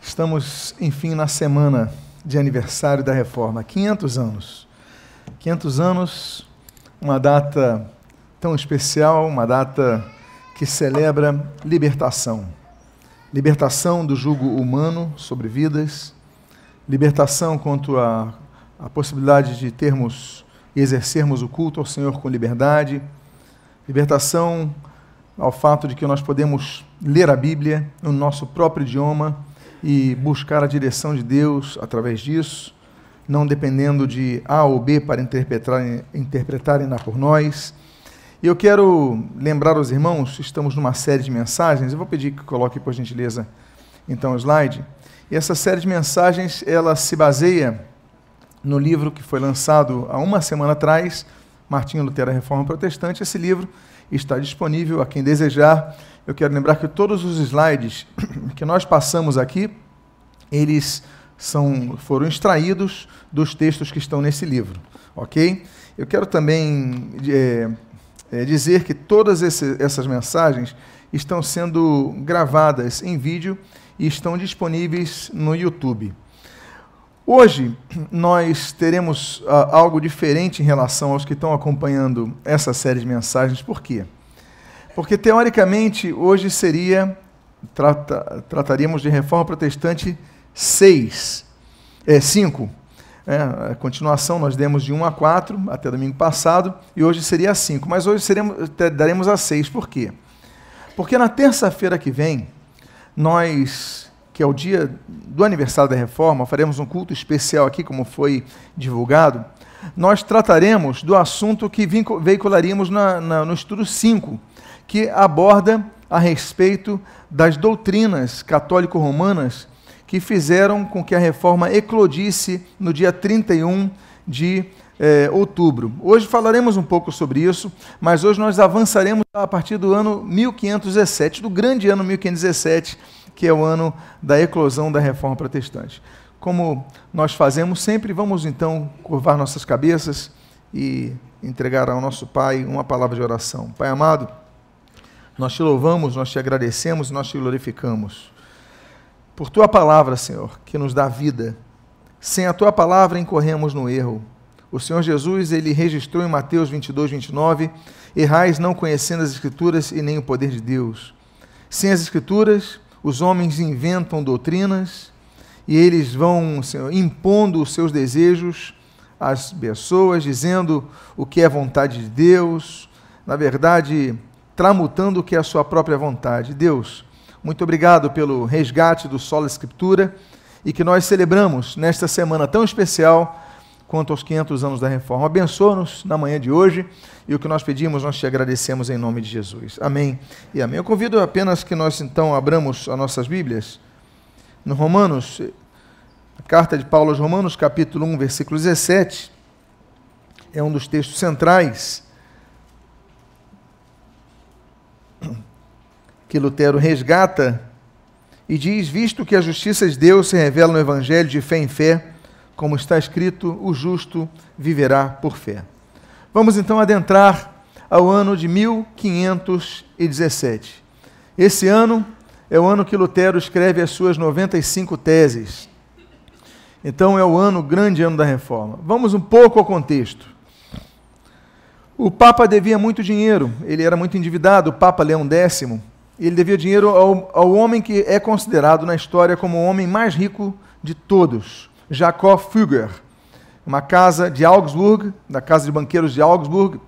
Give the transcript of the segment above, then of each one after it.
Estamos, enfim, na semana de aniversário da reforma 500 anos. 500 anos, uma data tão especial, uma data que celebra libertação. Libertação do jugo humano sobre vidas, libertação quanto à, à possibilidade de termos e exercermos o culto ao Senhor com liberdade, libertação ao fato de que nós podemos ler a Bíblia no nosso próprio idioma e buscar a direção de Deus através disso, não dependendo de A ou B para interpretarem, interpretarem por nós. E eu quero lembrar aos irmãos, estamos numa série de mensagens, eu vou pedir que coloque por gentileza então o slide. E essa série de mensagens, ela se baseia no livro que foi lançado há uma semana atrás, Martinho Lutero, a Reforma Protestante. Esse livro está disponível a quem desejar. Eu quero lembrar que todos os slides que nós passamos aqui, eles são, foram extraídos dos textos que estão nesse livro, ok? Eu quero também é, é, dizer que todas esse, essas mensagens estão sendo gravadas em vídeo e estão disponíveis no YouTube. Hoje nós teremos uh, algo diferente em relação aos que estão acompanhando essa série de mensagens. Por quê? Teoricamente hoje seria trata, trataríamos de reforma protestante 6, é 5. É, a continuação nós demos de 1 a 4 até domingo passado e hoje seria 5, mas hoje seremos, daremos a 6. Por quê? Porque na terça-feira que vem nós que é o dia do aniversário da reforma, faremos um culto especial aqui, como foi divulgado, nós trataremos do assunto que veicularíamos na, na, no estudo 5, que aborda a respeito das doutrinas católico-romanas que fizeram com que a reforma eclodisse no dia 31 de eh, outubro. Hoje falaremos um pouco sobre isso, mas hoje nós avançaremos a partir do ano 1517, do grande ano 1517 que é o ano da eclosão da reforma protestante. Como nós fazemos sempre, vamos então curvar nossas cabeças e entregar ao nosso Pai uma palavra de oração. Pai amado, nós te louvamos, nós te agradecemos, nós te glorificamos. Por tua palavra, Senhor, que nos dá vida. Sem a tua palavra incorremos no erro. O Senhor Jesus, ele registrou em Mateus 22, 29, errais não conhecendo as Escrituras e nem o poder de Deus. Sem as Escrituras, os homens inventam doutrinas e eles vão Senhor, impondo os seus desejos às pessoas, dizendo o que é vontade de Deus, na verdade, tramutando o que é a sua própria vontade. Deus, muito obrigado pelo resgate do Solo Escritura e que nós celebramos nesta semana tão especial quanto aos 500 anos da reforma. Abençoa-nos na manhã de hoje e o que nós pedimos, nós te agradecemos em nome de Jesus. Amém e amém. Eu convido apenas que nós então abramos as nossas Bíblias no Romanos, a carta de Paulo aos Romanos, capítulo 1, versículo 17. É um dos textos centrais que Lutero resgata e diz: Visto que a justiça de Deus se revela no Evangelho de fé em fé, como está escrito, o justo viverá por fé. Vamos então adentrar ao ano de 1517. Esse ano é o ano que Lutero escreve as suas 95 teses. Então é o ano, grande ano da reforma. Vamos um pouco ao contexto. O Papa devia muito dinheiro, ele era muito endividado, o Papa Leão X. Ele devia dinheiro ao, ao homem que é considerado na história como o homem mais rico de todos, Jacob Fugger, uma casa de Augsburg, da casa de banqueiros de Augsburg.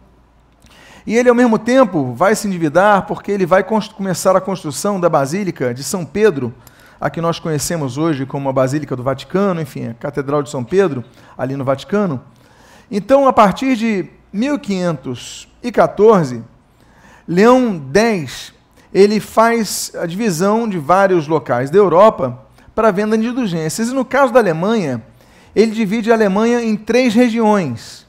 E ele, ao mesmo tempo, vai se endividar porque ele vai começar a construção da Basílica de São Pedro, a que nós conhecemos hoje como a Basílica do Vaticano, enfim, a Catedral de São Pedro, ali no Vaticano. Então, a partir de 1514, Leão X ele faz a divisão de vários locais da Europa para venda de indulgências. E no caso da Alemanha, ele divide a Alemanha em três regiões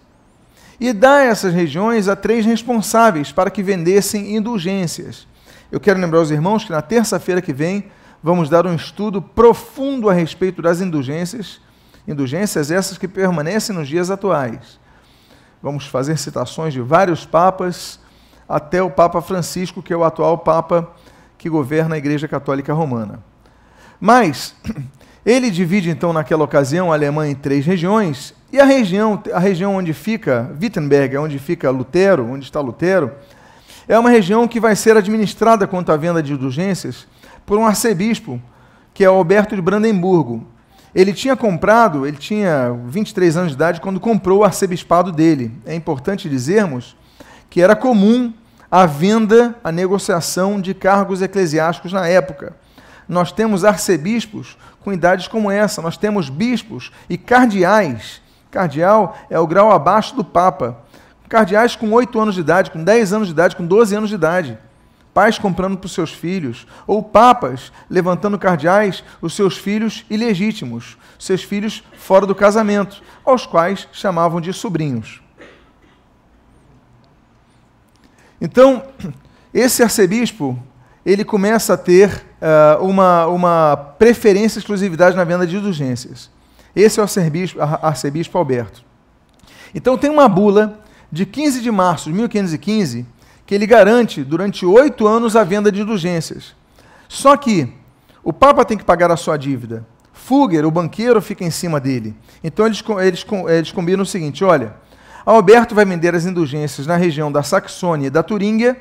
e dá essas regiões a três responsáveis para que vendessem indulgências. Eu quero lembrar aos irmãos que na terça-feira que vem vamos dar um estudo profundo a respeito das indulgências, indulgências essas que permanecem nos dias atuais. Vamos fazer citações de vários papas até o Papa Francisco, que é o atual papa que governa a Igreja Católica Romana. Mas ele divide então naquela ocasião a Alemanha em três regiões, e a região, a região onde fica Wittenberg, onde fica Lutero, onde está Lutero, é uma região que vai ser administrada quanto à venda de indulgências por um arcebispo, que é Alberto de Brandemburgo. Ele tinha comprado, ele tinha 23 anos de idade quando comprou o arcebispado dele. É importante dizermos que era comum a venda, a negociação de cargos eclesiásticos na época. Nós temos arcebispos com idades como essa, nós temos bispos e cardeais. Cardeal é o grau abaixo do Papa. Cardeais com 8 anos de idade, com 10 anos de idade, com 12 anos de idade. Pais comprando para os seus filhos. Ou papas levantando cardeais os seus filhos ilegítimos, seus filhos fora do casamento, aos quais chamavam de sobrinhos. Então, esse arcebispo, ele começa a ter uh, uma, uma preferência, exclusividade na venda de indulgências. Esse é o arcebispo, arcebispo Alberto. Então, tem uma bula de 15 de março de 1515 que ele garante durante oito anos a venda de indulgências. Só que o Papa tem que pagar a sua dívida. Fugger, o banqueiro, fica em cima dele. Então eles, eles, eles combinam o seguinte: olha, Alberto vai vender as indulgências na região da Saxônia e da Turíngia,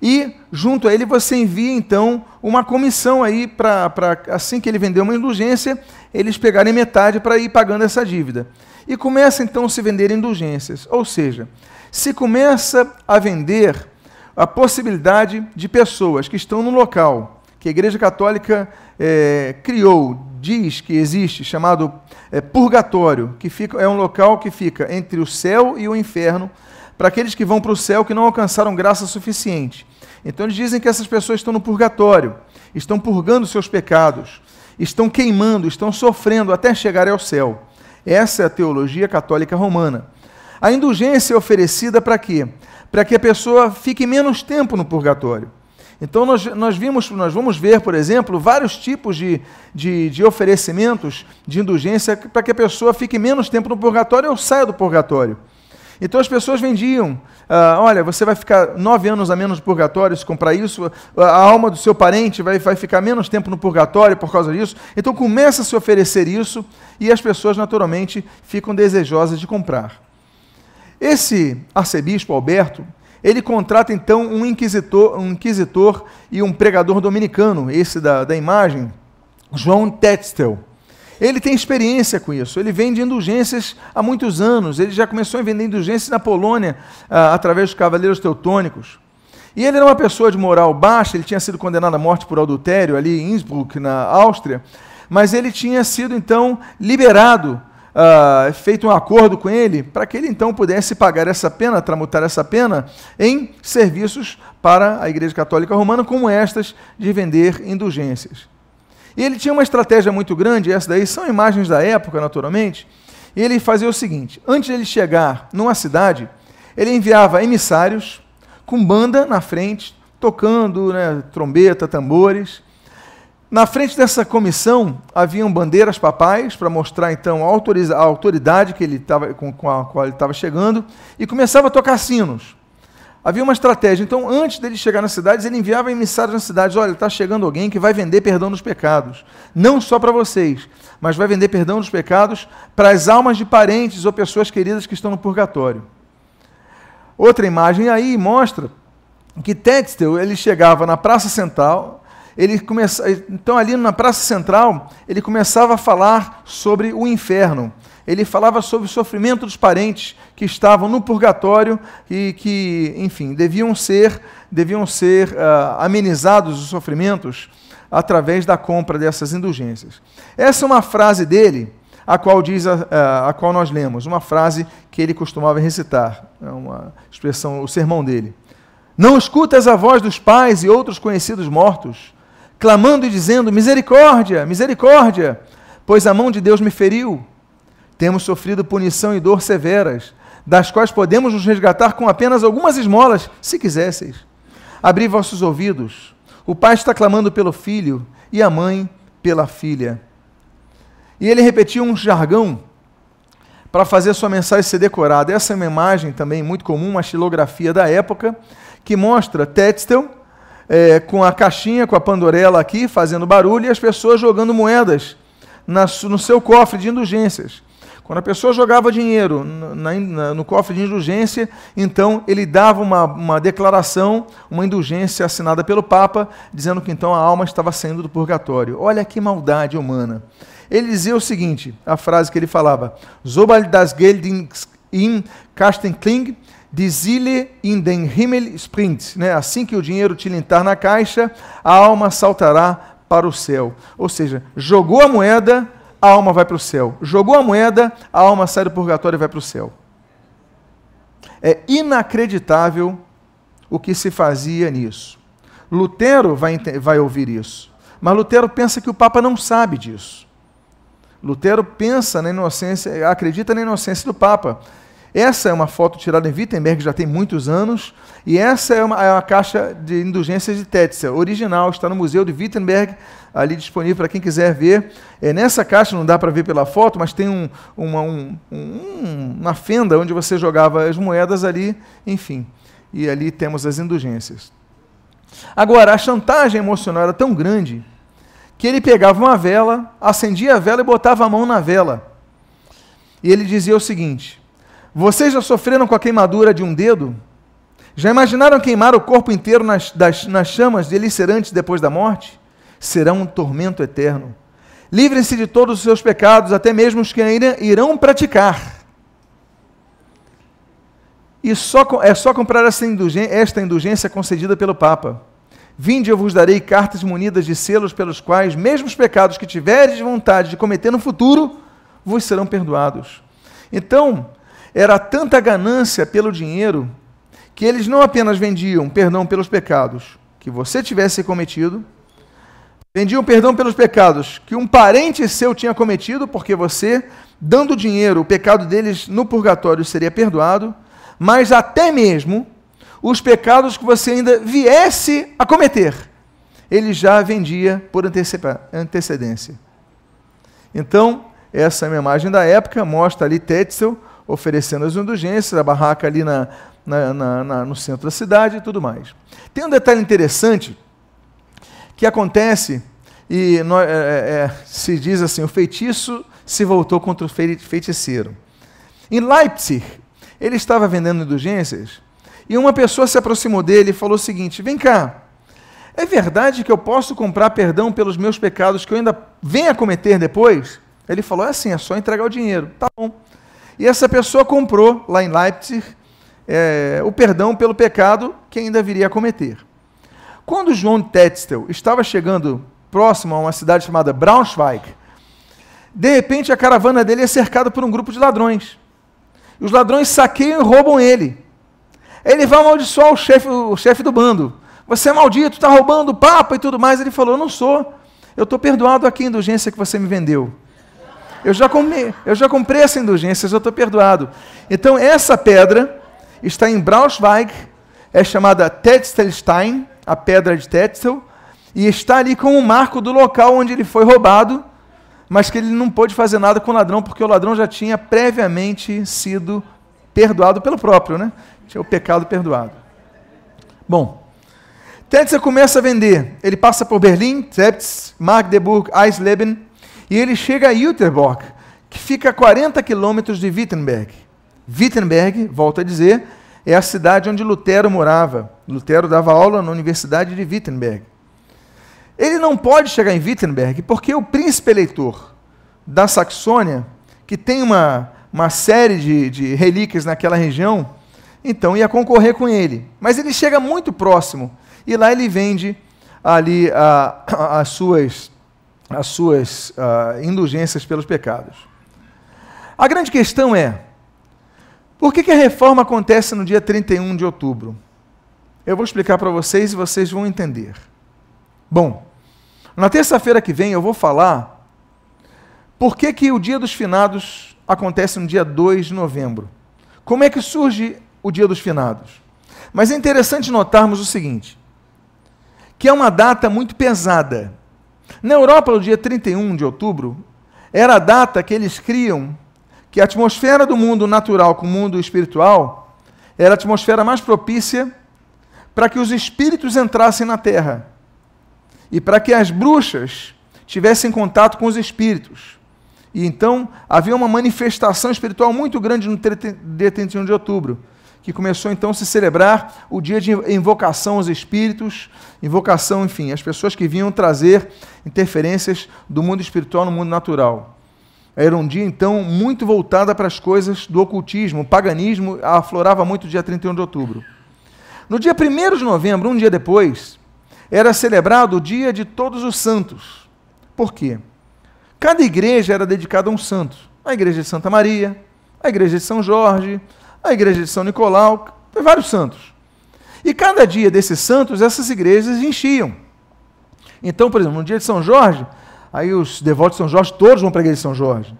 e junto a ele você envia então uma comissão aí para assim que ele vender uma indulgência, eles pegarem metade para ir pagando essa dívida. E começa então a se vender indulgências, ou seja, se começa a vender a possibilidade de pessoas que estão no local que a Igreja Católica é, criou, diz que existe, chamado é, purgatório, que fica, é um local que fica entre o céu e o inferno, para aqueles que vão para o céu que não alcançaram graça suficiente. Então eles dizem que essas pessoas estão no purgatório, estão purgando seus pecados, estão queimando, estão sofrendo até chegar ao céu. Essa é a teologia católica romana. A indulgência é oferecida para quê? Para que a pessoa fique menos tempo no purgatório. Então, nós, nós, vimos, nós vamos ver, por exemplo, vários tipos de, de, de oferecimentos de indulgência para que a pessoa fique menos tempo no purgatório ou saia do purgatório. Então, as pessoas vendiam: ah, olha, você vai ficar nove anos a menos no purgatório se comprar isso, a alma do seu parente vai, vai ficar menos tempo no purgatório por causa disso. Então, começa a se oferecer isso e as pessoas, naturalmente, ficam desejosas de comprar. Esse arcebispo Alberto ele contrata então um inquisitor, um inquisitor e um pregador dominicano, esse da, da imagem, João Tetzel. Ele tem experiência com isso, ele vende indulgências há muitos anos, ele já começou a vender indulgências na Polônia, ah, através dos cavaleiros teutônicos. E ele era uma pessoa de moral baixa, ele tinha sido condenado à morte por adultério ali em Innsbruck, na Áustria, mas ele tinha sido então liberado uh, feito um acordo com ele para que ele então pudesse pagar essa pena, tramutar essa pena em serviços para a Igreja Católica Romana, como estas de vender indulgências. E ele tinha uma estratégia muito grande, essa daí são imagens da época, naturalmente, e ele fazia o seguinte: antes de ele chegar numa cidade, ele enviava emissários com banda na frente, tocando né, trombeta, tambores, na frente dessa comissão haviam bandeiras papais para mostrar então a, autoridade que ele tava, com, a qual ele estava chegando e começava a tocar sinos. Havia uma estratégia. Então, antes dele chegar nas cidades, ele enviava emissários nas cidades: olha, está chegando alguém que vai vender perdão dos pecados. Não só para vocês, mas vai vender perdão dos pecados para as almas de parentes ou pessoas queridas que estão no purgatório. Outra imagem aí mostra que Textel ele chegava na Praça Central, ele começa, então ali na Praça Central, ele começava a falar sobre o inferno. Ele falava sobre o sofrimento dos parentes que estavam no purgatório e que, enfim, deviam ser, deviam ser uh, amenizados os sofrimentos através da compra dessas indulgências. Essa é uma frase dele, a qual diz a, a, a qual nós lemos, uma frase que ele costumava recitar, é uma expressão, o sermão dele. Não escutas a voz dos pais e outros conhecidos mortos, clamando e dizendo: Misericórdia, misericórdia, pois a mão de Deus me feriu. Temos sofrido punição e dor severas, das quais podemos nos resgatar com apenas algumas esmolas, se quisesseis. Abri vossos ouvidos. O pai está clamando pelo filho e a mãe pela filha. E ele repetiu um jargão para fazer sua mensagem ser decorada. Essa é uma imagem também muito comum, uma xilografia da época, que mostra Tetzel é, com a caixinha, com a pandorela aqui, fazendo barulho, e as pessoas jogando moedas na, no seu cofre de indulgências. Quando a pessoa jogava dinheiro na, na, no cofre de indulgência, então ele dava uma, uma declaração, uma indulgência assinada pelo Papa, dizendo que então a alma estava saindo do purgatório. Olha que maldade humana. Ele dizia o seguinte, a frase que ele falava, Sobald das Geld in Kastenkling, die Seele in den Himmel springt. Né? Assim que o dinheiro tilintar na caixa, a alma saltará para o céu. Ou seja, jogou a moeda, a alma vai para o céu. Jogou a moeda, a alma sai do purgatório e vai para o céu. É inacreditável o que se fazia nisso. Lutero vai, vai ouvir isso. Mas Lutero pensa que o Papa não sabe disso. Lutero pensa na inocência, acredita na inocência do Papa. Essa é uma foto tirada em Wittenberg, já tem muitos anos, e essa é uma, é uma caixa de indulgências de Tetzel, original, está no Museu de Wittenberg, ali disponível para quem quiser ver. É, nessa caixa, não dá para ver pela foto, mas tem um, uma, um, um, uma fenda onde você jogava as moedas ali, enfim. E ali temos as indulgências. Agora, a chantagem emocional era tão grande que ele pegava uma vela, acendia a vela e botava a mão na vela. E ele dizia o seguinte: vocês já sofreram com a queimadura de um dedo? Já imaginaram queimar o corpo inteiro nas, das, nas chamas delicerantes depois da morte? Será um tormento eterno. Livrem-se de todos os seus pecados, até mesmo os que ainda irão praticar. E só, é só comprar esta indulgência, esta indulgência concedida pelo Papa. Vinde, eu vos darei cartas munidas de selos pelos quais, mesmo os pecados que tiveres vontade de cometer no futuro, vos serão perdoados. Então, era tanta ganância pelo dinheiro que eles não apenas vendiam perdão pelos pecados que você tivesse cometido, vendiam perdão pelos pecados que um parente seu tinha cometido, porque você, dando dinheiro, o pecado deles no purgatório seria perdoado, mas até mesmo os pecados que você ainda viesse a cometer, ele já vendia por antecedência. Então, essa é uma imagem da época, mostra ali Tetzel oferecendo as indulgências, a barraca ali na, na, na, na, no centro da cidade e tudo mais. Tem um detalhe interessante que acontece e é, é, é, se diz assim: o feitiço se voltou contra o feiticeiro. Em Leipzig, ele estava vendendo indulgências e uma pessoa se aproximou dele e falou o seguinte: Vem cá, é verdade que eu posso comprar perdão pelos meus pecados que eu ainda venha cometer depois? Ele falou: É assim, é só entregar o dinheiro. Tá bom. E essa pessoa comprou, lá em Leipzig, é, o perdão pelo pecado que ainda viria a cometer. Quando João Tetzel estava chegando próximo a uma cidade chamada Braunschweig, de repente a caravana dele é cercada por um grupo de ladrões. E os ladrões saqueiam e roubam ele. Ele vai amaldiçoar o chefe o chefe do bando. Você é maldito, está roubando o Papa e tudo mais. Ele falou: Eu não sou. Eu estou perdoado aqui a indulgência que você me vendeu. Eu já, comi, eu já comprei essa indulgência, eu estou perdoado. Então, essa pedra está em Braunschweig, é chamada Tetzelstein, a pedra de Tetzel, e está ali como um marco do local onde ele foi roubado, mas que ele não pôde fazer nada com o ladrão, porque o ladrão já tinha previamente sido perdoado pelo próprio, né? Tinha o pecado perdoado. Bom, Tetzel começa a vender. Ele passa por Berlim, Zerbst, Magdeburg, Eisleben, e ele chega a Jüterbock, que fica a 40 quilômetros de Wittenberg. Wittenberg, volto a dizer, é a cidade onde Lutero morava. Lutero dava aula na Universidade de Wittenberg. Ele não pode chegar em Wittenberg porque o príncipe eleitor da Saxônia, que tem uma, uma série de, de relíquias naquela região, então ia concorrer com ele. Mas ele chega muito próximo e lá ele vende ali as suas as suas uh, indulgências pelos pecados. A grande questão é: por que, que a reforma acontece no dia 31 de outubro? Eu vou explicar para vocês e vocês vão entender. Bom, na terça-feira que vem eu vou falar por que, que o dia dos finados acontece no dia 2 de novembro. Como é que surge o dia dos finados? Mas é interessante notarmos o seguinte: que é uma data muito pesada na Europa, no dia 31 de outubro, era a data que eles criam que a atmosfera do mundo natural com o mundo espiritual era a atmosfera mais propícia para que os espíritos entrassem na terra e para que as bruxas tivessem contato com os espíritos. E então havia uma manifestação espiritual muito grande no dia 31 de outubro, que começou então a se celebrar o dia de invocação aos espíritos, invocação, enfim, as pessoas que vinham trazer interferências do mundo espiritual no mundo natural. Era um dia, então, muito voltado para as coisas do ocultismo. O paganismo aflorava muito dia 31 de outubro. No dia 1 de novembro, um dia depois, era celebrado o dia de todos os santos. Por quê? Cada igreja era dedicada a um santo. A igreja de Santa Maria, a igreja de São Jorge, a igreja de São Nicolau, tem vários santos. E cada dia desses santos, essas igrejas enchiam. Então, por exemplo, no dia de São Jorge, aí os devotos de São Jorge todos vão para a igreja de São Jorge.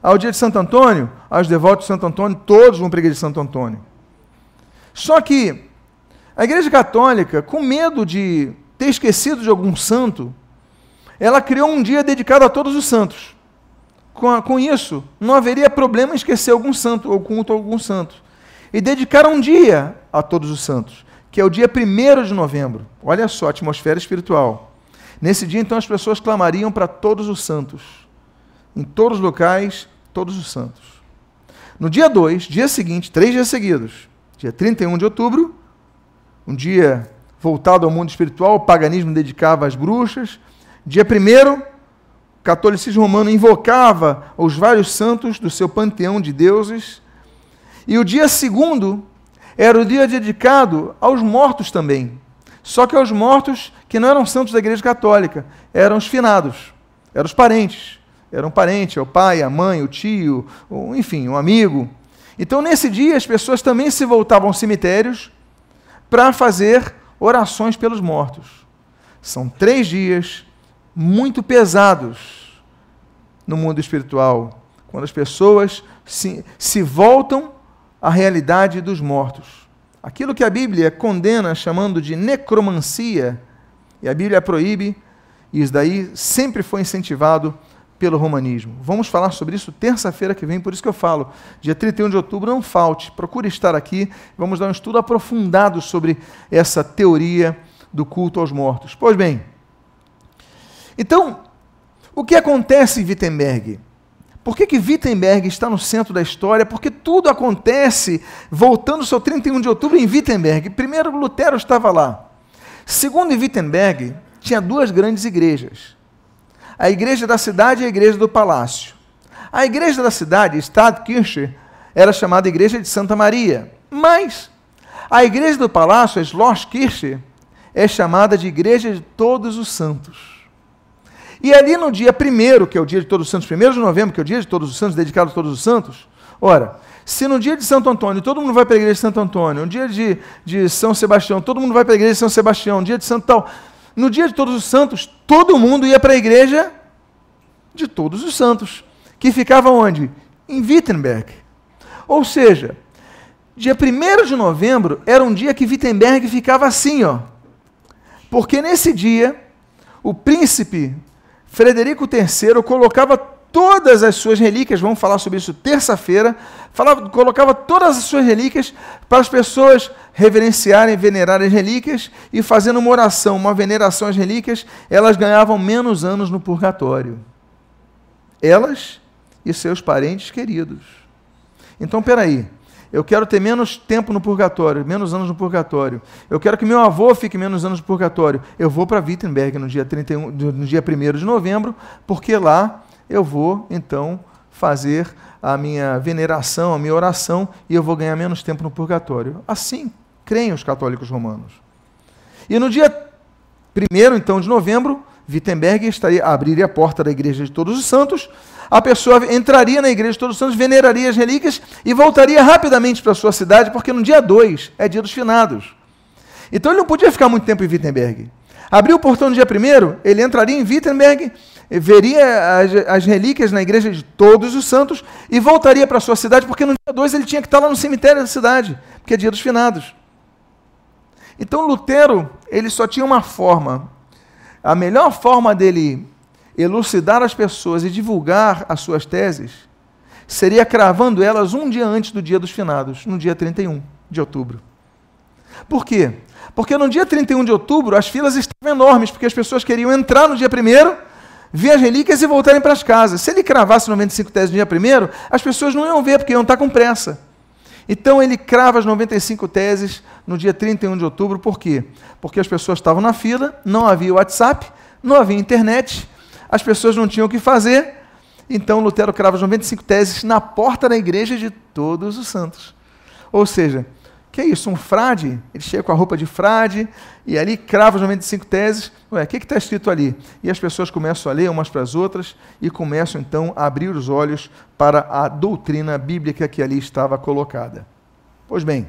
Ao dia de Santo Antônio, aí os devotos de Santo Antônio todos vão para a igreja de Santo Antônio. Só que a igreja católica, com medo de ter esquecido de algum santo, ela criou um dia dedicado a todos os santos. Com, com isso, não haveria problema em esquecer algum santo ou culto algum santo. E dedicaram um dia a todos os santos, que é o dia 1 de novembro. Olha só atmosfera espiritual. Nesse dia, então, as pessoas clamariam para todos os santos. Em todos os locais, todos os santos. No dia 2, dia seguinte, três dias seguidos, dia 31 de outubro, um dia voltado ao mundo espiritual, o paganismo dedicava às bruxas, Dia 1, o catolicismo romano invocava os vários santos do seu panteão de deuses. E o dia segundo era o dia dedicado aos mortos também. Só que aos mortos que não eram santos da Igreja Católica, eram os finados, eram os parentes. Era um parente, é o pai, a mãe, o tio, enfim, um amigo. Então, nesse dia, as pessoas também se voltavam aos cemitérios para fazer orações pelos mortos. São três dias muito pesados no mundo espiritual, quando as pessoas se, se voltam à realidade dos mortos. Aquilo que a Bíblia condena chamando de necromancia, e a Bíblia proíbe, e isso daí sempre foi incentivado pelo romanismo. Vamos falar sobre isso terça-feira que vem, por isso que eu falo, dia 31 de outubro, não falte, procure estar aqui, vamos dar um estudo aprofundado sobre essa teoria do culto aos mortos. Pois bem, então, o que acontece em Wittenberg? Por que, que Wittenberg está no centro da história? Porque tudo acontece voltando ao seu 31 de outubro em Wittenberg. Primeiro, Lutero estava lá. Segundo, em Wittenberg, tinha duas grandes igrejas: a igreja da cidade e a igreja do palácio. A igreja da cidade, Stadtkirche, era chamada Igreja de Santa Maria. Mas a igreja do palácio, a Schlosskirche, é chamada de Igreja de Todos os Santos. E ali no dia primeiro, que é o dia de Todos os Santos, primeiro de novembro, que é o dia de Todos os Santos, dedicado a Todos os Santos, ora, se no dia de Santo Antônio todo mundo vai para a igreja de Santo Antônio, no dia de, de São Sebastião todo mundo vai para a igreja de São Sebastião, no dia de Santo tal, no dia de Todos os Santos todo mundo ia para a igreja de Todos os Santos, que ficava onde? Em Wittenberg. Ou seja, dia 1 de novembro era um dia que Wittenberg ficava assim, ó. Porque nesse dia, o príncipe Frederico III colocava todas as suas relíquias, vamos falar sobre isso terça-feira, colocava todas as suas relíquias para as pessoas reverenciarem, venerarem as relíquias e fazendo uma oração, uma veneração às relíquias, elas ganhavam menos anos no purgatório. Elas e seus parentes queridos. Então, peraí. Eu quero ter menos tempo no purgatório, menos anos no purgatório. Eu quero que meu avô fique menos anos no purgatório. Eu vou para Wittenberg no dia, 31, no dia 1 de novembro, porque lá eu vou, então, fazer a minha veneração, a minha oração, e eu vou ganhar menos tempo no purgatório. Assim creem os católicos romanos. E no dia 1 então, de novembro, Wittenberg estaria, abriria a porta da igreja de todos os santos, a pessoa entraria na igreja de Todos os Santos, veneraria as relíquias e voltaria rapidamente para sua cidade, porque no dia 2 é dia dos finados. Então ele não podia ficar muito tempo em Wittenberg. Abriu o portão no dia 1, ele entraria em Wittenberg, veria as, as, relíquias na igreja de Todos os Santos e voltaria para sua cidade, porque no dia 2 ele tinha que estar lá no cemitério da cidade, porque é dia dos finados. Então Lutero, ele só tinha uma forma. A melhor forma dele elucidar as pessoas e divulgar as suas teses, seria cravando elas um dia antes do dia dos finados, no dia 31 de outubro. Por quê? Porque no dia 31 de outubro as filas estavam enormes, porque as pessoas queriam entrar no dia 1 ver as relíquias e voltarem para as casas. Se ele cravasse 95 teses no dia 1 as pessoas não iam ver, porque iam estar com pressa. Então ele crava as 95 teses no dia 31 de outubro, por quê? Porque as pessoas estavam na fila, não havia WhatsApp, não havia internet, as pessoas não tinham o que fazer, então Lutero crava as 95 teses na porta da igreja de todos os santos. Ou seja, que é isso? Um frade? Ele chega com a roupa de frade e ali crava as 95 teses. Ué, o que está escrito ali? E as pessoas começam a ler umas para as outras e começam então a abrir os olhos para a doutrina bíblica que ali estava colocada. Pois bem,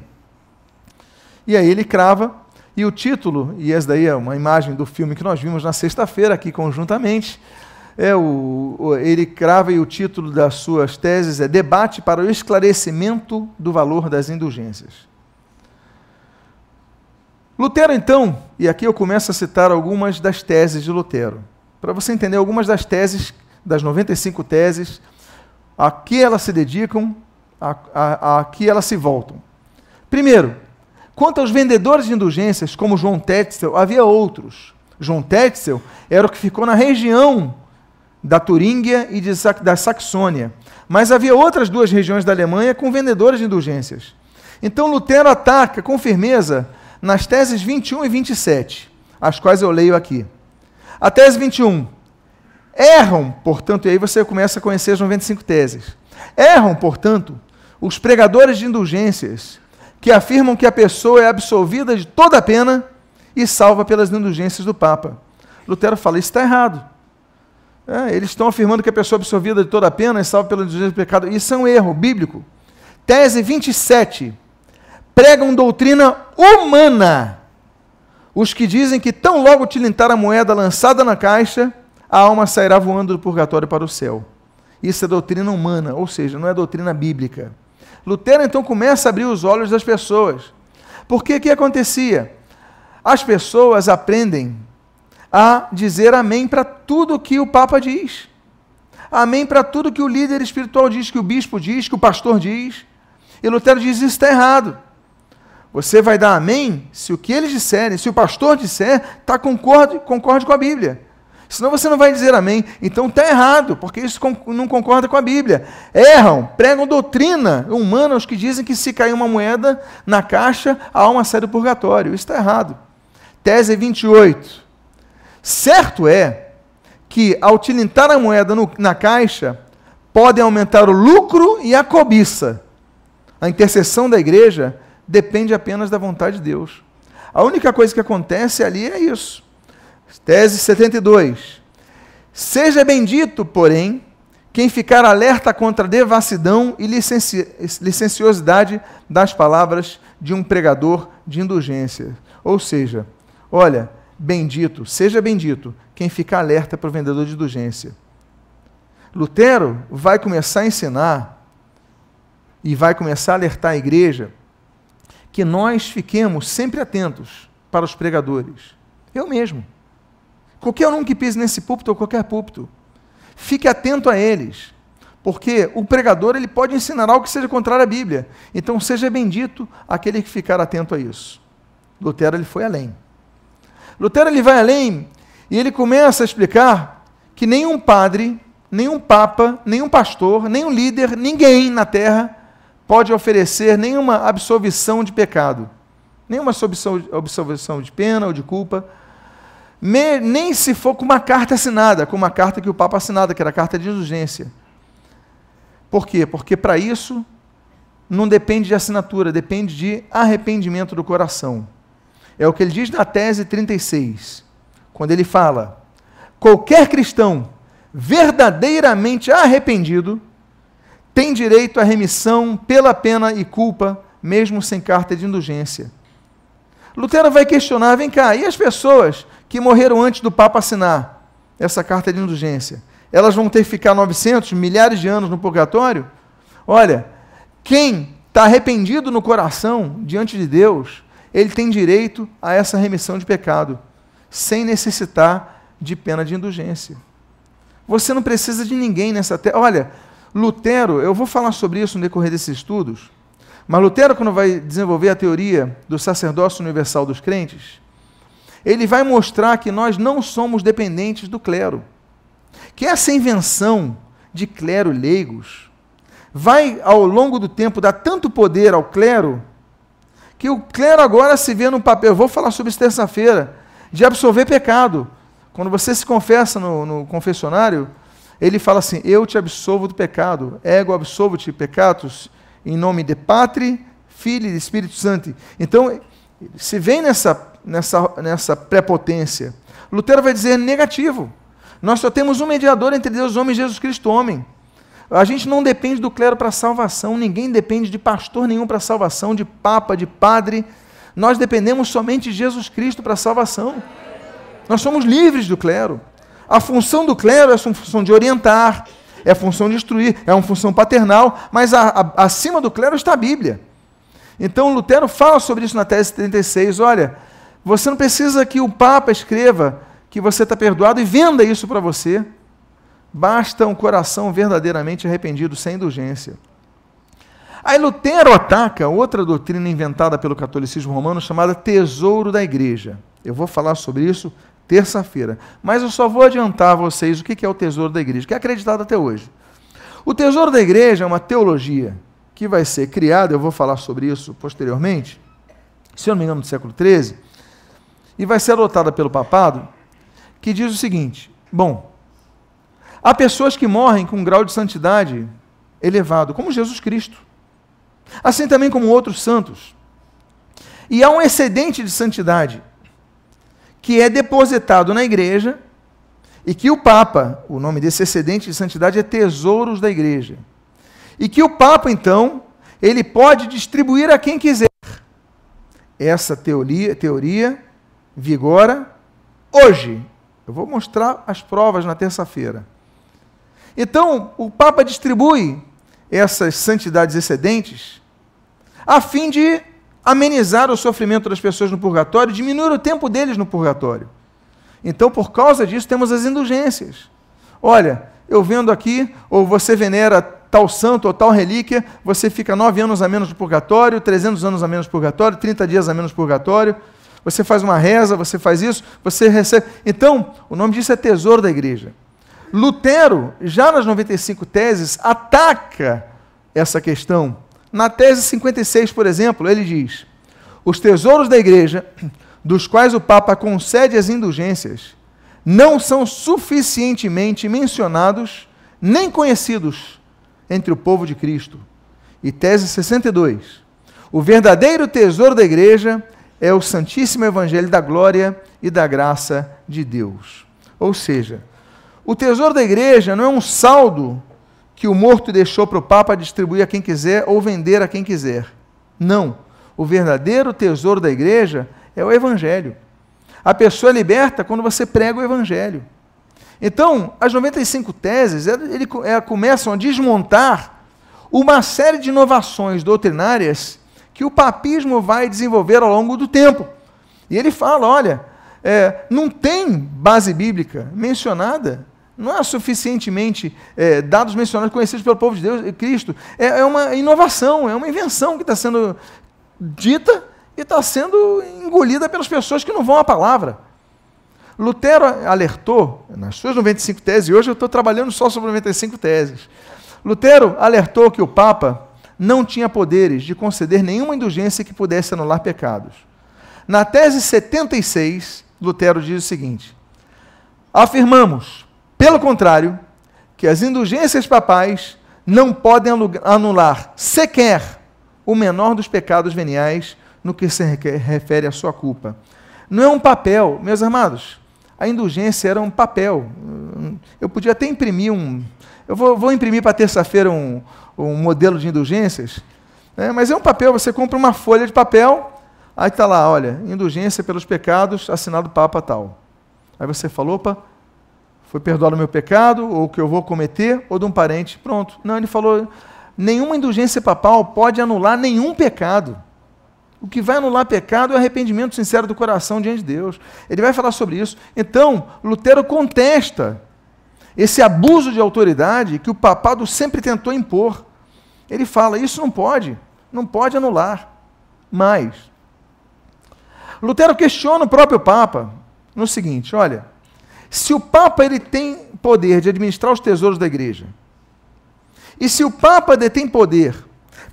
e aí ele crava, e o título, e essa daí é uma imagem do filme que nós vimos na sexta-feira aqui conjuntamente, é o, ele crava e o título das suas teses é Debate para o esclarecimento do valor das indulgências. Lutero, então, e aqui eu começo a citar algumas das teses de Lutero, para você entender algumas das teses, das 95 teses, a que elas se dedicam, a, a, a que elas se voltam. Primeiro, quanto aos vendedores de indulgências, como João Tetzel, havia outros. João Tetzel era o que ficou na região da Turíngia e de, da Saxônia, mas havia outras duas regiões da Alemanha com vendedores de indulgências. Então Lutero ataca com firmeza nas teses 21 e 27, as quais eu leio aqui. A tese 21. Erram, portanto, e aí você começa a conhecer as 95 teses. Erram, portanto, os pregadores de indulgências que afirmam que a pessoa é absolvida de toda a pena e salva pelas indulgências do Papa. Lutero fala: isso está errado. É, eles estão afirmando que a pessoa é absolvida de toda a pena e salva pelas indulgências do pecado. Isso é um erro bíblico. Tese 27 pregam doutrina humana. Os que dizem que tão logo tilintar a moeda lançada na caixa, a alma sairá voando do purgatório para o céu. Isso é doutrina humana, ou seja, não é doutrina bíblica. Lutero então começa a abrir os olhos das pessoas. Porque o que acontecia? As pessoas aprendem a dizer amém para tudo que o Papa diz. Amém para tudo que o líder espiritual diz, que o bispo diz, que o pastor diz. E Lutero diz: isso está errado. Você vai dar amém se o que eles disserem, se o pastor disser, tá concorde, concorde com a Bíblia. Senão você não vai dizer amém. Então está errado, porque isso não concorda com a Bíblia. Erram, pregam doutrina humana os que dizem que se cair uma moeda na caixa, a alma sai do purgatório. Isso está errado. Tese 28. Certo é que, ao tilintar a moeda no, na caixa, podem aumentar o lucro e a cobiça. A intercessão da igreja depende apenas da vontade de Deus. A única coisa que acontece ali é isso. Tese 72. Seja bendito, porém, quem ficar alerta contra a devassidão e licenci licenciosidade das palavras de um pregador de indulgência. Ou seja, olha, bendito, seja bendito quem ficar alerta para o vendedor de indulgência. Lutero vai começar a ensinar e vai começar a alertar a igreja que nós fiquemos sempre atentos para os pregadores. Eu mesmo. Qualquer um que pise nesse púlpito ou qualquer púlpito, fique atento a eles, porque o pregador ele pode ensinar algo que seja contrário à Bíblia. Então seja bendito aquele que ficar atento a isso. Lutero ele foi além. Lutero ele vai além e ele começa a explicar que nenhum padre, nenhum papa, nenhum pastor, nenhum líder, ninguém na terra pode oferecer nenhuma absolvição de pecado, nenhuma absolvição de pena ou de culpa, nem se for com uma carta assinada, com uma carta que o Papa assinada, que era a carta de indulgência. Por quê? Porque para isso não depende de assinatura, depende de arrependimento do coração. É o que ele diz na tese 36, quando ele fala: qualquer cristão verdadeiramente arrependido tem direito à remissão pela pena e culpa, mesmo sem carta de indulgência. Lutero vai questionar: vem cá, e as pessoas que morreram antes do Papa assinar essa carta de indulgência? Elas vão ter que ficar 900, milhares de anos no purgatório? Olha, quem está arrependido no coração diante de Deus, ele tem direito a essa remissão de pecado, sem necessitar de pena de indulgência. Você não precisa de ninguém nessa terra. Olha, Lutero, eu vou falar sobre isso no decorrer desses estudos. Mas Lutero, quando vai desenvolver a teoria do sacerdócio universal dos crentes, ele vai mostrar que nós não somos dependentes do clero. Que essa invenção de clero leigos vai, ao longo do tempo, dar tanto poder ao clero, que o clero agora se vê no papel, eu vou falar sobre isso terça-feira, de absolver pecado. Quando você se confessa no, no confessionário, ele fala assim: Eu te absolvo do pecado, ego absolvo-te pecados, em nome de Pátria, Filho e Espírito Santo. Então, se vem nessa, nessa, nessa prepotência, Lutero vai dizer negativo. Nós só temos um mediador entre Deus, homem, Jesus Cristo, homem. A gente não depende do clero para salvação, ninguém depende de pastor nenhum para salvação, de papa, de padre. Nós dependemos somente de Jesus Cristo para salvação. Nós somos livres do clero. A função do clero é a função de orientar, é a função de instruir, é uma função paternal, mas a, a, acima do clero está a Bíblia. Então Lutero fala sobre isso na tese 36. Olha, você não precisa que o Papa escreva que você está perdoado e venda isso para você. Basta um coração verdadeiramente arrependido, sem indulgência. Aí Lutero ataca outra doutrina inventada pelo catolicismo romano chamada tesouro da igreja. Eu vou falar sobre isso terça-feira. Mas eu só vou adiantar a vocês o que é o tesouro da igreja, que é acreditado até hoje. O tesouro da igreja é uma teologia que vai ser criada, eu vou falar sobre isso posteriormente, se eu não me engano, no século XIII, e vai ser adotada pelo papado que diz o seguinte: bom, há pessoas que morrem com um grau de santidade elevado, como Jesus Cristo, assim também como outros santos. E há um excedente de santidade que é depositado na igreja e que o Papa, o nome desse excedente de santidade é tesouros da igreja. E que o Papa, então, ele pode distribuir a quem quiser. Essa teoria, teoria vigora hoje, eu vou mostrar as provas na terça-feira. Então, o Papa distribui essas santidades excedentes a fim de amenizar o sofrimento das pessoas no purgatório, diminuir o tempo deles no purgatório. Então, por causa disso, temos as indulgências. Olha, eu vendo aqui, ou você venera tal santo ou tal relíquia, você fica nove anos a menos no purgatório, 300 anos a menos no purgatório, 30 dias a menos no purgatório você faz uma reza, você faz isso, você recebe. Então, o nome disso é tesouro da igreja. Lutero, já nas 95 teses, ataca essa questão. Na tese 56, por exemplo, ele diz: os tesouros da igreja, dos quais o Papa concede as indulgências, não são suficientemente mencionados nem conhecidos entre o povo de Cristo. E tese 62. O verdadeiro tesouro da igreja é o Santíssimo Evangelho da glória e da graça de Deus. Ou seja, o tesouro da igreja não é um saldo que o morto deixou para o Papa distribuir a quem quiser ou vender a quem quiser. Não. O verdadeiro tesouro da igreja é o Evangelho. A pessoa é liberta quando você prega o Evangelho. Então, as 95 teses ele, ele, começam a desmontar uma série de inovações doutrinárias que o papismo vai desenvolver ao longo do tempo. E ele fala: olha, é, não tem base bíblica mencionada, não é suficientemente é, dados mencionados, conhecidos pelo povo de Deus, Cristo. É, é uma inovação, é uma invenção que está sendo dita e está sendo engolida pelas pessoas que não vão à palavra. Lutero alertou, nas suas 95 teses, e hoje eu estou trabalhando só sobre 95 teses. Lutero alertou que o Papa não tinha poderes de conceder nenhuma indulgência que pudesse anular pecados. Na tese 76, Lutero diz o seguinte: afirmamos, pelo contrário, que as indulgências papais não podem anular sequer o menor dos pecados veniais no que se refere à sua culpa. Não é um papel, meus amados. A indulgência era um papel. Eu podia até imprimir um. Eu vou, vou imprimir para terça-feira um, um modelo de indulgências, né? mas é um papel, você compra uma folha de papel, aí está lá, olha, indulgência pelos pecados, assinado Papa tal. Aí você falou, opa, foi perdoado o meu pecado, ou que eu vou cometer, ou de um parente, pronto. Não, ele falou, nenhuma indulgência papal pode anular nenhum pecado. O que vai anular pecado é o arrependimento sincero do coração diante de Deus. Ele vai falar sobre isso. Então, Lutero contesta esse abuso de autoridade que o papado sempre tentou impor. Ele fala: isso não pode. não pode anular. Mas, Lutero questiona o próprio Papa no seguinte: olha, se o Papa ele tem poder de administrar os tesouros da igreja, e se o Papa detém poder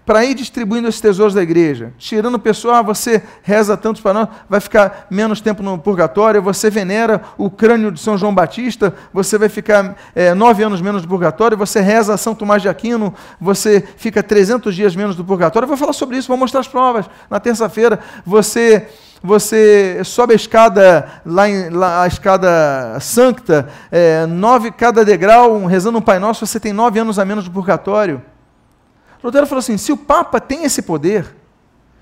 para ir distribuindo esses tesouros da igreja, tirando o pessoal, ah, você reza tanto para nós, vai ficar menos tempo no purgatório, você venera o crânio de São João Batista, você vai ficar é, nove anos menos no purgatório, você reza São Tomás de Aquino, você fica 300 dias menos do purgatório. Eu vou falar sobre isso, vou mostrar as provas na terça-feira. Você você sobe a escada, lá, em, lá a escada sancta, é, nove cada degrau, rezando um Pai Nosso, você tem nove anos a menos do purgatório. Lutero falou assim: se o Papa tem esse poder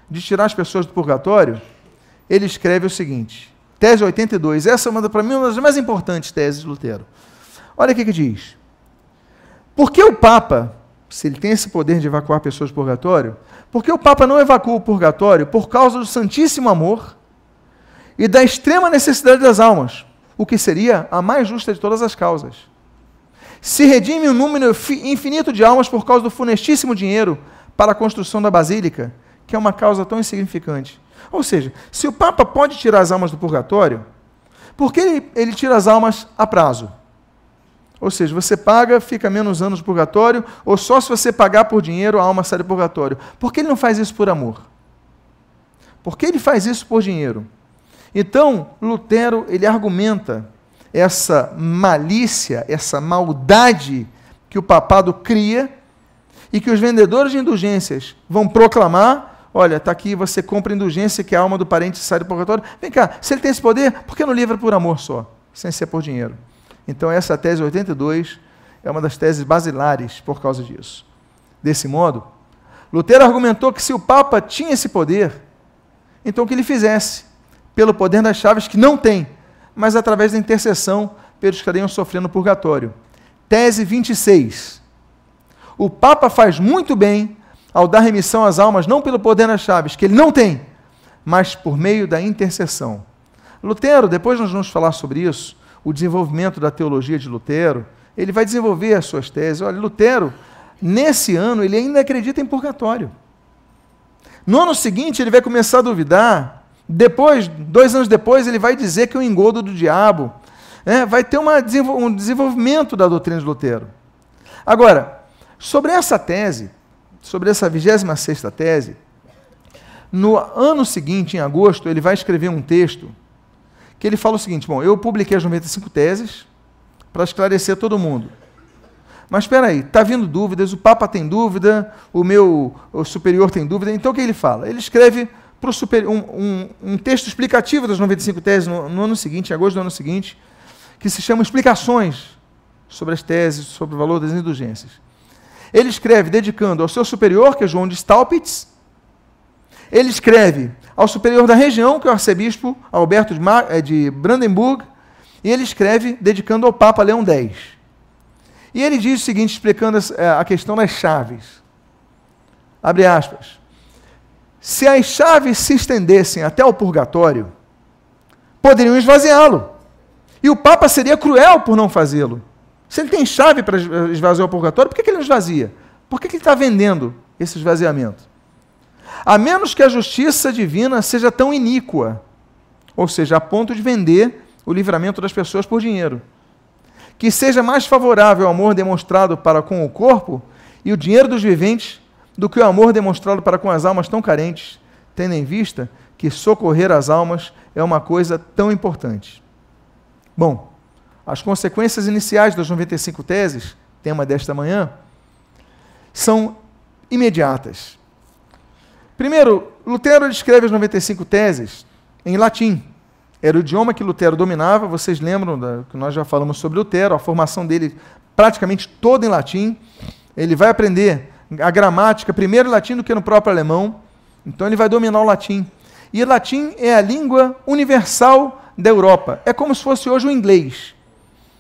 de tirar as pessoas do purgatório, ele escreve o seguinte, tese 82, essa é uma, para mim uma das mais importantes teses de Lutero. Olha o que, que diz. Por que o Papa, se ele tem esse poder de evacuar pessoas do purgatório, por que o Papa não evacua o purgatório? Por causa do santíssimo amor e da extrema necessidade das almas, o que seria a mais justa de todas as causas se redime um número infinito de almas por causa do funestíssimo dinheiro para a construção da basílica, que é uma causa tão insignificante. Ou seja, se o Papa pode tirar as almas do purgatório, por que ele, ele tira as almas a prazo? Ou seja, você paga, fica menos anos no purgatório, ou só se você pagar por dinheiro a alma sai do purgatório. Por que ele não faz isso por amor? Por que ele faz isso por dinheiro? Então, Lutero, ele argumenta essa malícia, essa maldade que o papado cria e que os vendedores de indulgências vão proclamar: olha, está aqui, você compra indulgência que a alma do parente sai do purgatório. Vem cá, se ele tem esse poder, por que não livra por amor só, sem ser por dinheiro? Então, essa tese 82 é uma das teses basilares por causa disso. Desse modo, Lutero argumentou que se o Papa tinha esse poder, então que ele fizesse, pelo poder das chaves que não tem, mas através da intercessão pelos que estariam sofrendo purgatório. Tese 26. O Papa faz muito bem ao dar remissão às almas, não pelo poder nas chaves, que ele não tem, mas por meio da intercessão. Lutero, depois nós vamos falar sobre isso, o desenvolvimento da teologia de Lutero, ele vai desenvolver as suas teses. Olha, Lutero, nesse ano, ele ainda acredita em purgatório. No ano seguinte, ele vai começar a duvidar depois, dois anos depois, ele vai dizer que é um engodo do diabo. É, vai ter uma, um desenvolvimento da doutrina de Lutero. Agora, sobre essa tese, sobre essa 26 tese, no ano seguinte, em agosto, ele vai escrever um texto que ele fala o seguinte: bom, eu publiquei as 95 teses para esclarecer todo mundo. Mas espera aí, está vindo dúvidas, o Papa tem dúvida, o meu o superior tem dúvida, então o que ele fala? Ele escreve super, um, um, um, texto explicativo das 95 teses no, no ano seguinte, em agosto do ano seguinte, que se chama Explicações sobre as teses, sobre o valor das indulgências. Ele escreve dedicando ao seu superior, que é João de Staupitz, ele escreve ao superior da região, que é o arcebispo Alberto de, Mar, eh, de Brandenburg, e ele escreve dedicando ao Papa Leão X. E ele diz o seguinte, explicando eh, a questão das chaves. Abre aspas. Se as chaves se estendessem até o purgatório, poderiam esvaziá-lo. E o Papa seria cruel por não fazê-lo. Se ele tem chave para esvaziar o purgatório, por que, ele não esvazia? Por que, que ele está vendendo esse esvaziamento? A menos que a justiça divina seja tão iníqua, ou seja, a ponto de vender o livramento das pessoas por dinheiro, que seja mais favorável ao amor demonstrado para com o corpo e o dinheiro dos viventes do que o amor demonstrado para com as almas tão carentes, tendo em vista que socorrer as almas é uma coisa tão importante. Bom, as consequências iniciais das 95 teses, tema desta manhã, são imediatas. Primeiro, Lutero escreve as 95 teses em latim. Era o idioma que Lutero dominava, vocês lembram da, que nós já falamos sobre Lutero, a formação dele praticamente toda em latim. Ele vai aprender a gramática, primeiro latim do que no próprio alemão. Então ele vai dominar o latim. E o latim é a língua universal da Europa. É como se fosse hoje o inglês.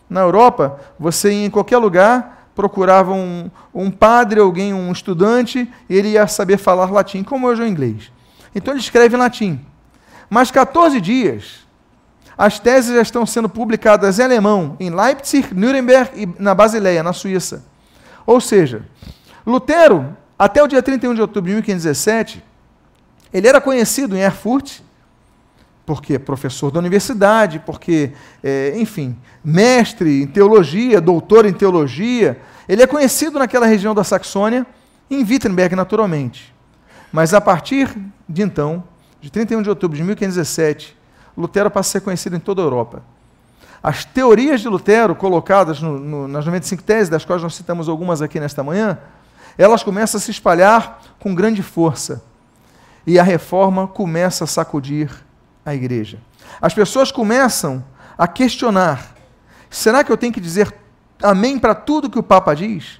Na Europa, você em qualquer lugar, procurava um, um padre, alguém, um estudante, ele ia saber falar latim, como hoje é o inglês. Então ele escreve em latim. Mas 14 dias, as teses já estão sendo publicadas em alemão, em Leipzig, Nuremberg e na Basileia, na Suíça. Ou seja, Lutero, até o dia 31 de outubro de 1517, ele era conhecido em Erfurt, porque professor da universidade, porque, é, enfim, mestre em teologia, doutor em teologia. Ele é conhecido naquela região da Saxônia, em Wittenberg, naturalmente. Mas a partir de então, de 31 de outubro de 1517, Lutero passa a ser conhecido em toda a Europa. As teorias de Lutero, colocadas no, no, nas 95 teses, das quais nós citamos algumas aqui nesta manhã, elas começam a se espalhar com grande força. E a reforma começa a sacudir a igreja. As pessoas começam a questionar: será que eu tenho que dizer amém para tudo que o Papa diz?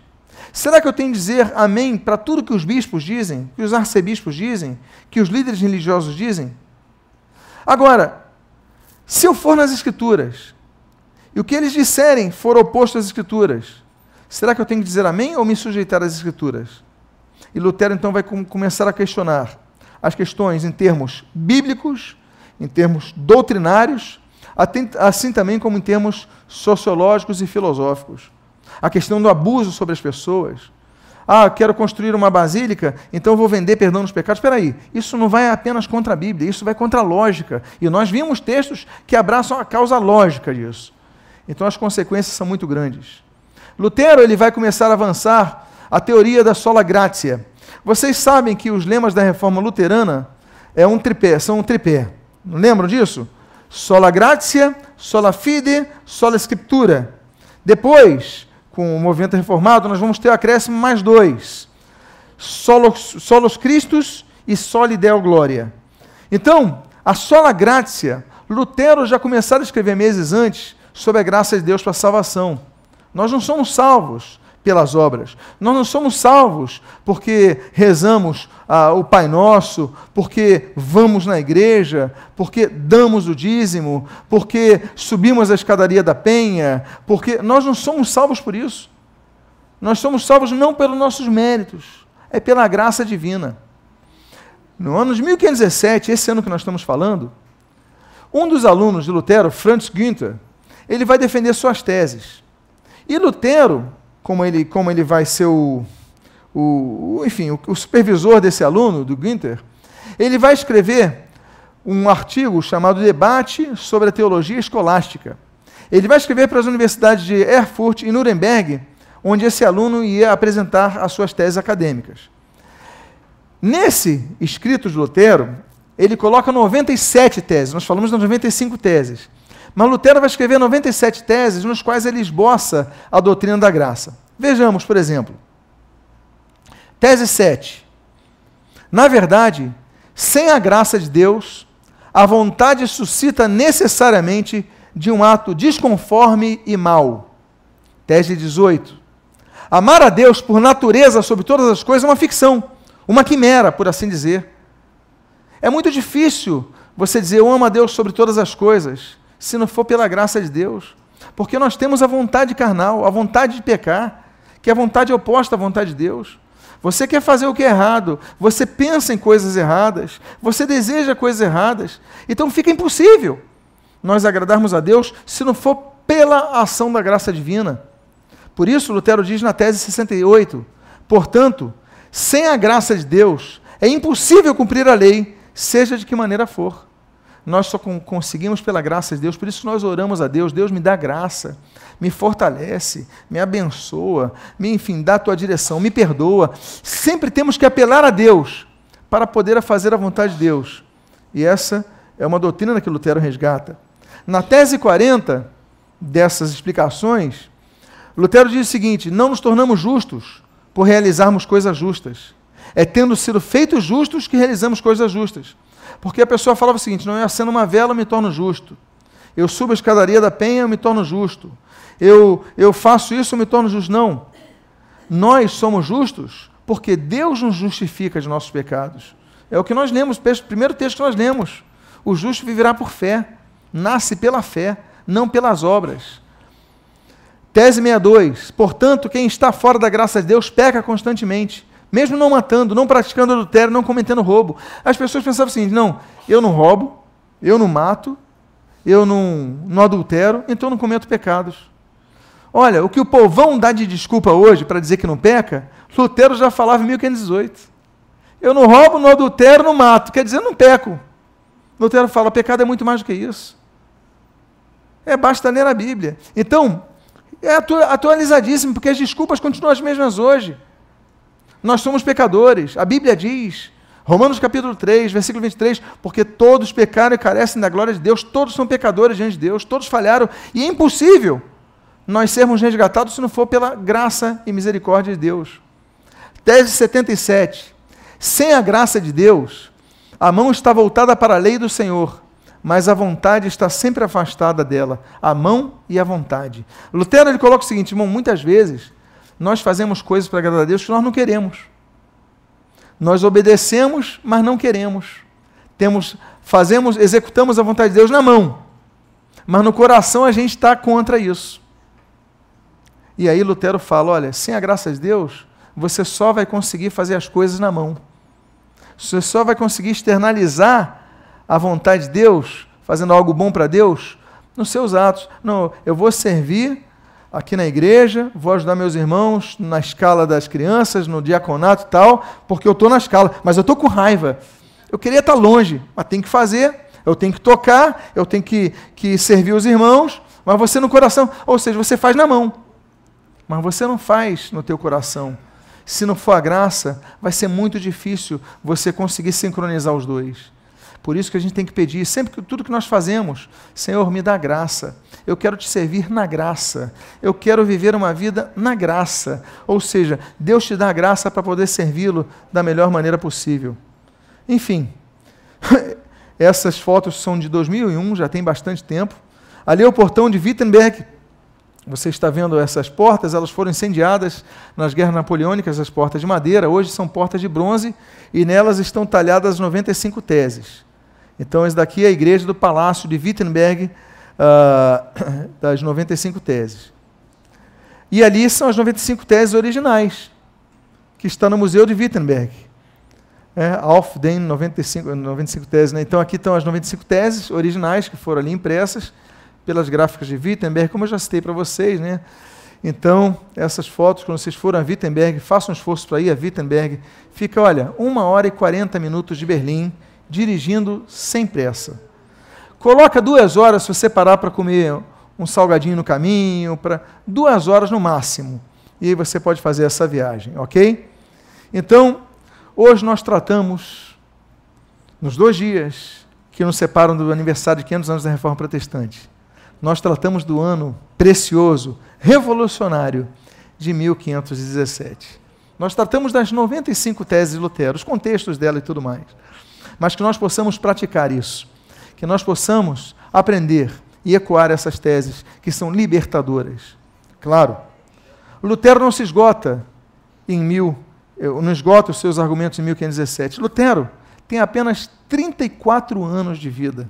Será que eu tenho que dizer amém para tudo que os bispos dizem, que os arcebispos dizem, que os líderes religiosos dizem? Agora, se eu for nas Escrituras e o que eles disserem for oposto às Escrituras, será que eu tenho que dizer amém ou me sujeitar às Escrituras? E Lutero então vai com, começar a questionar as questões em termos bíblicos, em termos doutrinários, assim também como em termos sociológicos e filosóficos. A questão do abuso sobre as pessoas. Ah, quero construir uma basílica, então vou vender perdão nos pecados. Espera aí, isso não vai apenas contra a Bíblia, isso vai contra a lógica. E nós vimos textos que abraçam a causa lógica disso. Então as consequências são muito grandes. Lutero ele vai começar a avançar a teoria da sola gratia. Vocês sabem que os lemas da reforma luterana é um tripé, são um tripé. Lembram disso? Sola gratia, sola fide, sola scriptura. Depois, com o movimento reformado, nós vamos ter o acréscimo mais dois. Solos, solos Christus e soli Deo Gloria. Então, a sola gratia, Lutero já começara a escrever meses antes sobre a graça de Deus para a salvação. Nós não somos salvos pelas obras. Nós não somos salvos porque rezamos ah, o Pai Nosso, porque vamos na igreja, porque damos o dízimo, porque subimos a escadaria da penha, porque nós não somos salvos por isso. Nós somos salvos não pelos nossos méritos, é pela graça divina. No ano de 1517, esse ano que nós estamos falando, um dos alunos de Lutero, Franz Günther, ele vai defender suas teses. E Lutero, como ele, como ele vai ser o, o enfim, o, o supervisor desse aluno, do Günther, ele vai escrever um artigo chamado Debate sobre a Teologia Escolástica. Ele vai escrever para as universidades de Erfurt e Nuremberg, onde esse aluno ia apresentar as suas teses acadêmicas. Nesse escrito de Lutero, ele coloca 97 teses, nós falamos das 95 teses. Mas Lutero vai escrever 97 teses nos quais ele esboça a doutrina da graça. Vejamos, por exemplo. Tese 7. Na verdade, sem a graça de Deus, a vontade suscita necessariamente de um ato desconforme e mau. Tese 18. Amar a Deus por natureza sobre todas as coisas é uma ficção, uma quimera, por assim dizer. É muito difícil você dizer eu amo a Deus sobre todas as coisas, se não for pela graça de Deus. Porque nós temos a vontade carnal, a vontade de pecar, que é a vontade oposta à vontade de Deus. Você quer fazer o que é errado, você pensa em coisas erradas, você deseja coisas erradas. Então fica impossível nós agradarmos a Deus se não for pela ação da graça divina. Por isso, Lutero diz na tese 68: portanto, sem a graça de Deus, é impossível cumprir a lei, seja de que maneira for nós só conseguimos pela graça de Deus, por isso nós oramos a Deus, Deus me dá graça, me fortalece, me abençoa, me, enfim, dá a tua direção, me perdoa. Sempre temos que apelar a Deus para poder fazer a vontade de Deus. E essa é uma doutrina que Lutero resgata. Na tese 40 dessas explicações, Lutero diz o seguinte: não nos tornamos justos por realizarmos coisas justas. É tendo sido feitos justos que realizamos coisas justas. Porque a pessoa falava o seguinte: não, eu acendo uma vela, eu me torno justo. Eu subo a escadaria da penha, eu me torno justo. Eu, eu faço isso, eu me torno justo. Não. Nós somos justos porque Deus nos justifica de nossos pecados. É o que nós lemos, o primeiro texto que nós lemos. O justo viverá por fé. Nasce pela fé, não pelas obras. Tese 62. Portanto, quem está fora da graça de Deus peca constantemente mesmo não matando, não praticando adultério, não cometendo roubo. As pessoas pensavam assim: não, eu não roubo, eu não mato, eu não, não adultero, então eu não cometo pecados. Olha, o que o povão dá de desculpa hoje para dizer que não peca, Lutero já falava em 1518. Eu não roubo, não adultero, não mato. Quer dizer, não peco. Lutero fala, pecado é muito mais do que isso. É, basta ler a Bíblia. Então, é atualizadíssimo, porque as desculpas continuam as mesmas hoje. Nós somos pecadores. A Bíblia diz, Romanos capítulo 3, versículo 23, porque todos pecaram e carecem da glória de Deus, todos são pecadores diante de Deus, todos falharam, e é impossível nós sermos resgatados se não for pela graça e misericórdia de Deus. Tese 77. Sem a graça de Deus, a mão está voltada para a lei do Senhor, mas a vontade está sempre afastada dela, a mão e a vontade. Lutero ele coloca o seguinte, irmão, muitas vezes nós fazemos coisas para agradar a Deus que nós não queremos. Nós obedecemos, mas não queremos. Temos, fazemos, executamos a vontade de Deus na mão, mas no coração a gente está contra isso. E aí Lutero fala: olha, sem a graça de Deus, você só vai conseguir fazer as coisas na mão. Você só vai conseguir externalizar a vontade de Deus, fazendo algo bom para Deus, nos seus atos. Não, eu vou servir aqui na igreja, vou ajudar meus irmãos na escala das crianças, no diaconato e tal, porque eu estou na escala, mas eu estou com raiva. Eu queria estar longe, mas tem que fazer, eu tenho que tocar, eu tenho que, que servir os irmãos, mas você no coração, ou seja, você faz na mão mas você não faz no teu coração. Se não for a graça, vai ser muito difícil você conseguir sincronizar os dois. Por isso que a gente tem que pedir, sempre que tudo que nós fazemos, Senhor, me dá graça. Eu quero te servir na graça. Eu quero viver uma vida na graça. Ou seja, Deus te dá graça para poder servi-lo da melhor maneira possível. Enfim, essas fotos são de 2001, já tem bastante tempo. Ali é o portão de Wittenberg, você está vendo essas portas, elas foram incendiadas nas guerras napoleônicas, as portas de madeira, hoje são portas de bronze e nelas estão talhadas 95 teses. Então, esse daqui é a igreja do Palácio de Wittenberg, uh, das 95 teses. E ali são as 95 teses originais, que está no Museu de Wittenberg. É, Auf den 95, 95 teses. Né? Então, aqui estão as 95 teses originais que foram ali impressas pelas gráficas de Wittenberg, como eu já citei para vocês, né? Então, essas fotos, quando vocês forem a Wittenberg, façam um esforço para ir a Wittenberg. Fica, olha, uma hora e 40 minutos de Berlim, dirigindo sem pressa. Coloca duas horas se você parar para comer um salgadinho no caminho, para duas horas no máximo. E aí você pode fazer essa viagem, ok? Então, hoje nós tratamos, nos dois dias que nos separam do aniversário de 500 anos da Reforma Protestante, nós tratamos do ano precioso, revolucionário de 1517. Nós tratamos das 95 teses de Lutero, os contextos dela e tudo mais. Mas que nós possamos praticar isso, que nós possamos aprender e ecoar essas teses que são libertadoras. Claro, Lutero não se esgota em mil, não esgota os seus argumentos em 1517. Lutero tem apenas 34 anos de vida.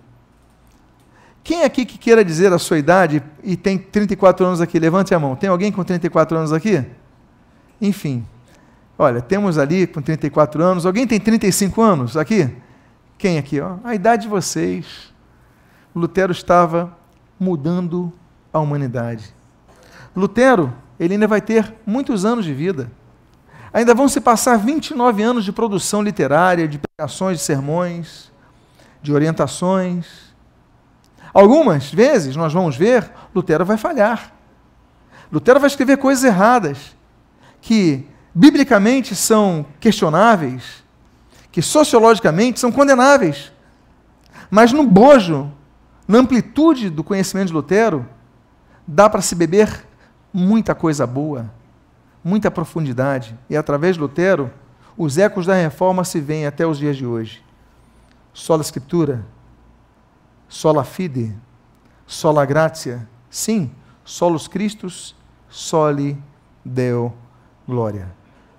Quem aqui que queira dizer a sua idade e tem 34 anos aqui? Levante a mão. Tem alguém com 34 anos aqui? Enfim. Olha, temos ali com 34 anos. Alguém tem 35 anos aqui? Quem aqui? Ó? A idade de vocês. Lutero estava mudando a humanidade. Lutero, ele ainda vai ter muitos anos de vida. Ainda vão se passar 29 anos de produção literária, de pregações, de sermões, de orientações Algumas vezes nós vamos ver, Lutero vai falhar. Lutero vai escrever coisas erradas, que biblicamente são questionáveis, que sociologicamente são condenáveis. Mas no bojo, na amplitude do conhecimento de Lutero, dá para se beber muita coisa boa, muita profundidade. E através de Lutero, os ecos da reforma se veem até os dias de hoje. Sola Escritura, sola fide, sola gratia, sim, solos Christus, soli Deo glória.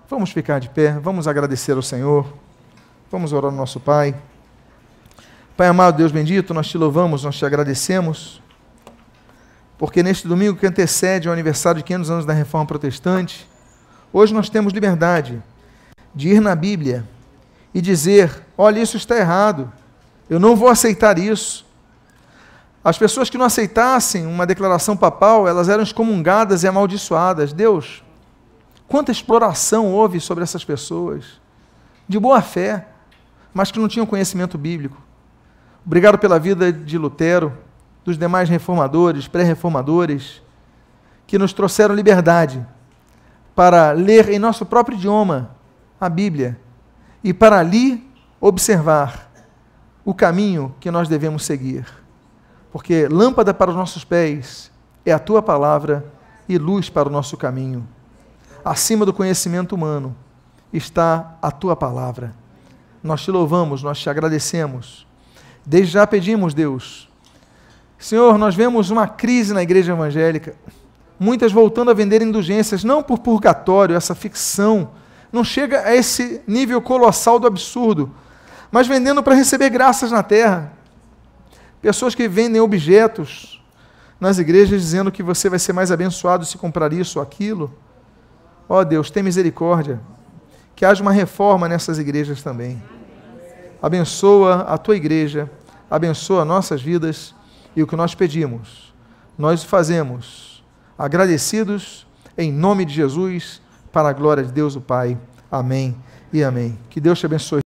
Vamos ficar de pé, vamos agradecer ao Senhor, vamos orar ao nosso Pai. Pai amado, Deus bendito, nós te louvamos, nós te agradecemos, porque neste domingo que antecede o aniversário de 500 anos da Reforma Protestante, hoje nós temos liberdade de ir na Bíblia e dizer: olha, isso está errado, eu não vou aceitar isso, As pessoas que não aceitassem uma declaração papal, elas eram excomungadas e amaldiçoadas. Deus, quanta exploração houve sobre essas pessoas, de boa fé, mas que não tinham conhecimento bíblico. Obrigado pela vida de Lutero, dos demais reformadores, pré-reformadores, que nos trouxeram liberdade para ler em nosso próprio idioma a Bíblia e para ali observar o caminho que nós devemos seguir. Porque lâmpada para os nossos pés é a tua palavra e luz para o nosso caminho. Acima do conhecimento humano está a tua palavra. Nós te louvamos, nós te agradecemos. Desde já pedimos, Deus. Senhor, nós vemos uma crise na igreja evangélica. Muitas voltando a vender indulgências, não por purgatório, essa ficção. Não chega a esse nível colossal do absurdo, mas vendendo para receber graças na terra. Pessoas que vendem objetos nas igrejas dizendo que você vai ser mais abençoado se comprar isso ou aquilo. Ó oh, Deus, tem misericórdia. Que haja uma reforma nessas igrejas também. Abençoa a tua igreja, abençoa nossas vidas e o que nós pedimos, nós fazemos agradecidos em nome de Jesus, para a glória de Deus o Pai. Amém e amém. Que Deus te abençoe.